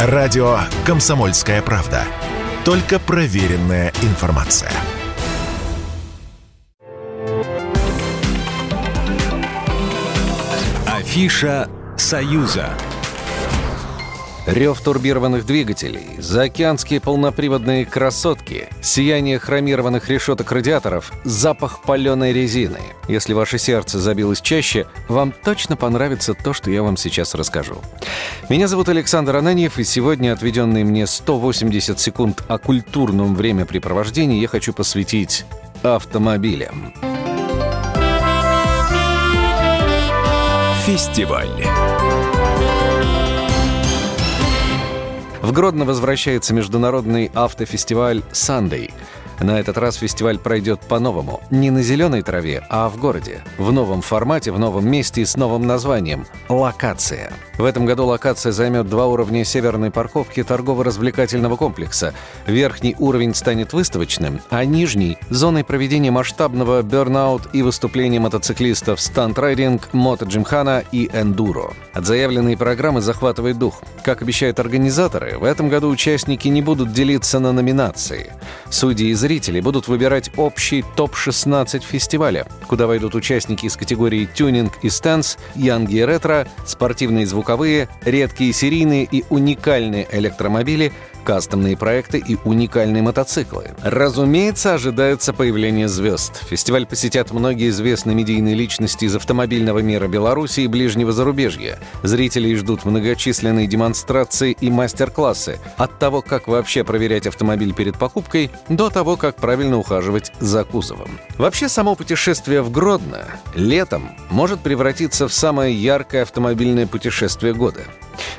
Радио «Комсомольская правда». Только проверенная информация. Афиша «Союза». Рев турбированных двигателей, заокеанские полноприводные красотки, сияние хромированных решеток радиаторов, запах паленой резины. Если ваше сердце забилось чаще, вам точно понравится то, что я вам сейчас расскажу. Меня зовут Александр Ананьев, и сегодня отведенные мне 180 секунд о культурном времяпрепровождении я хочу посвятить автомобилям. Фестиваль. В Гродно возвращается международный автофестиваль «Сандей». На этот раз фестиваль пройдет по-новому. Не на зеленой траве, а в городе. В новом формате, в новом месте и с новым названием – «Локация». В этом году локация займет два уровня северной парковки торгово-развлекательного комплекса. Верхний уровень станет выставочным, а нижний – зоной проведения масштабного бернаут и выступления мотоциклистов стандрайдинг, мотоджимхана и эндуро. От заявленной программы захватывает дух. Как обещают организаторы, в этом году участники не будут делиться на номинации. Судьи и зрители будут выбирать общий топ-16 фестиваля, куда войдут участники из категории тюнинг и стенс, янги и ретро, спортивные звуковые, редкие серийные и уникальные электромобили – кастомные проекты и уникальные мотоциклы. Разумеется, ожидается появление звезд. Фестиваль посетят многие известные медийные личности из автомобильного мира Беларуси и ближнего зарубежья. Зрителей ждут многочисленные демонстрации и мастер-классы. От того, как вообще проверять автомобиль перед покупкой, до того, как правильно ухаживать за кузовом. Вообще, само путешествие в Гродно летом может превратиться в самое яркое автомобильное путешествие года.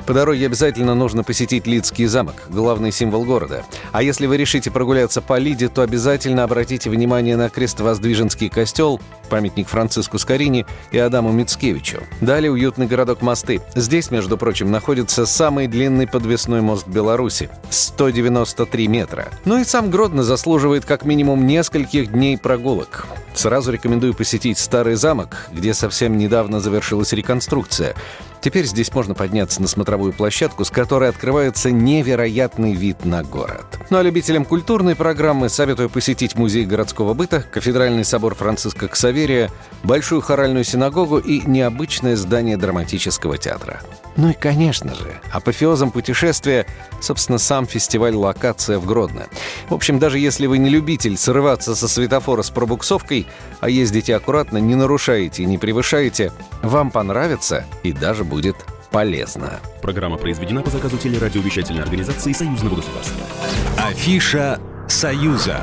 По дороге обязательно нужно посетить Лидский замок, главный символ города. А если вы решите прогуляться по Лиде, то обязательно обратите внимание на Крестовоздвиженский костел, памятник Франциску Скорини и Адаму Мицкевичу. Далее уютный городок Мосты. Здесь, между прочим, находится самый длинный подвесной мост Беларуси – 193 метра. Ну и сам Гродно заслуживает как минимум нескольких дней прогулок. Сразу рекомендую посетить Старый замок, где совсем недавно завершилась реконструкция. Теперь здесь можно подняться на смотровую площадку, с которой открывается невероятный вид на город. Ну а любителям культурной программы советую посетить музей городского быта, кафедральный собор Франциска Ксаверия, большую хоральную синагогу и необычное здание драматического театра. Ну и, конечно же, апофеозом путешествия, собственно, сам фестиваль «Локация» в Гродно. В общем, даже если вы не любитель срываться со светофора с пробуксовкой, а ездите аккуратно, не нарушаете и не превышаете, вам понравится и даже будет полезно. Программа произведена по заказу телерадиовещательной организации Союзного государства. Афиша «Союза».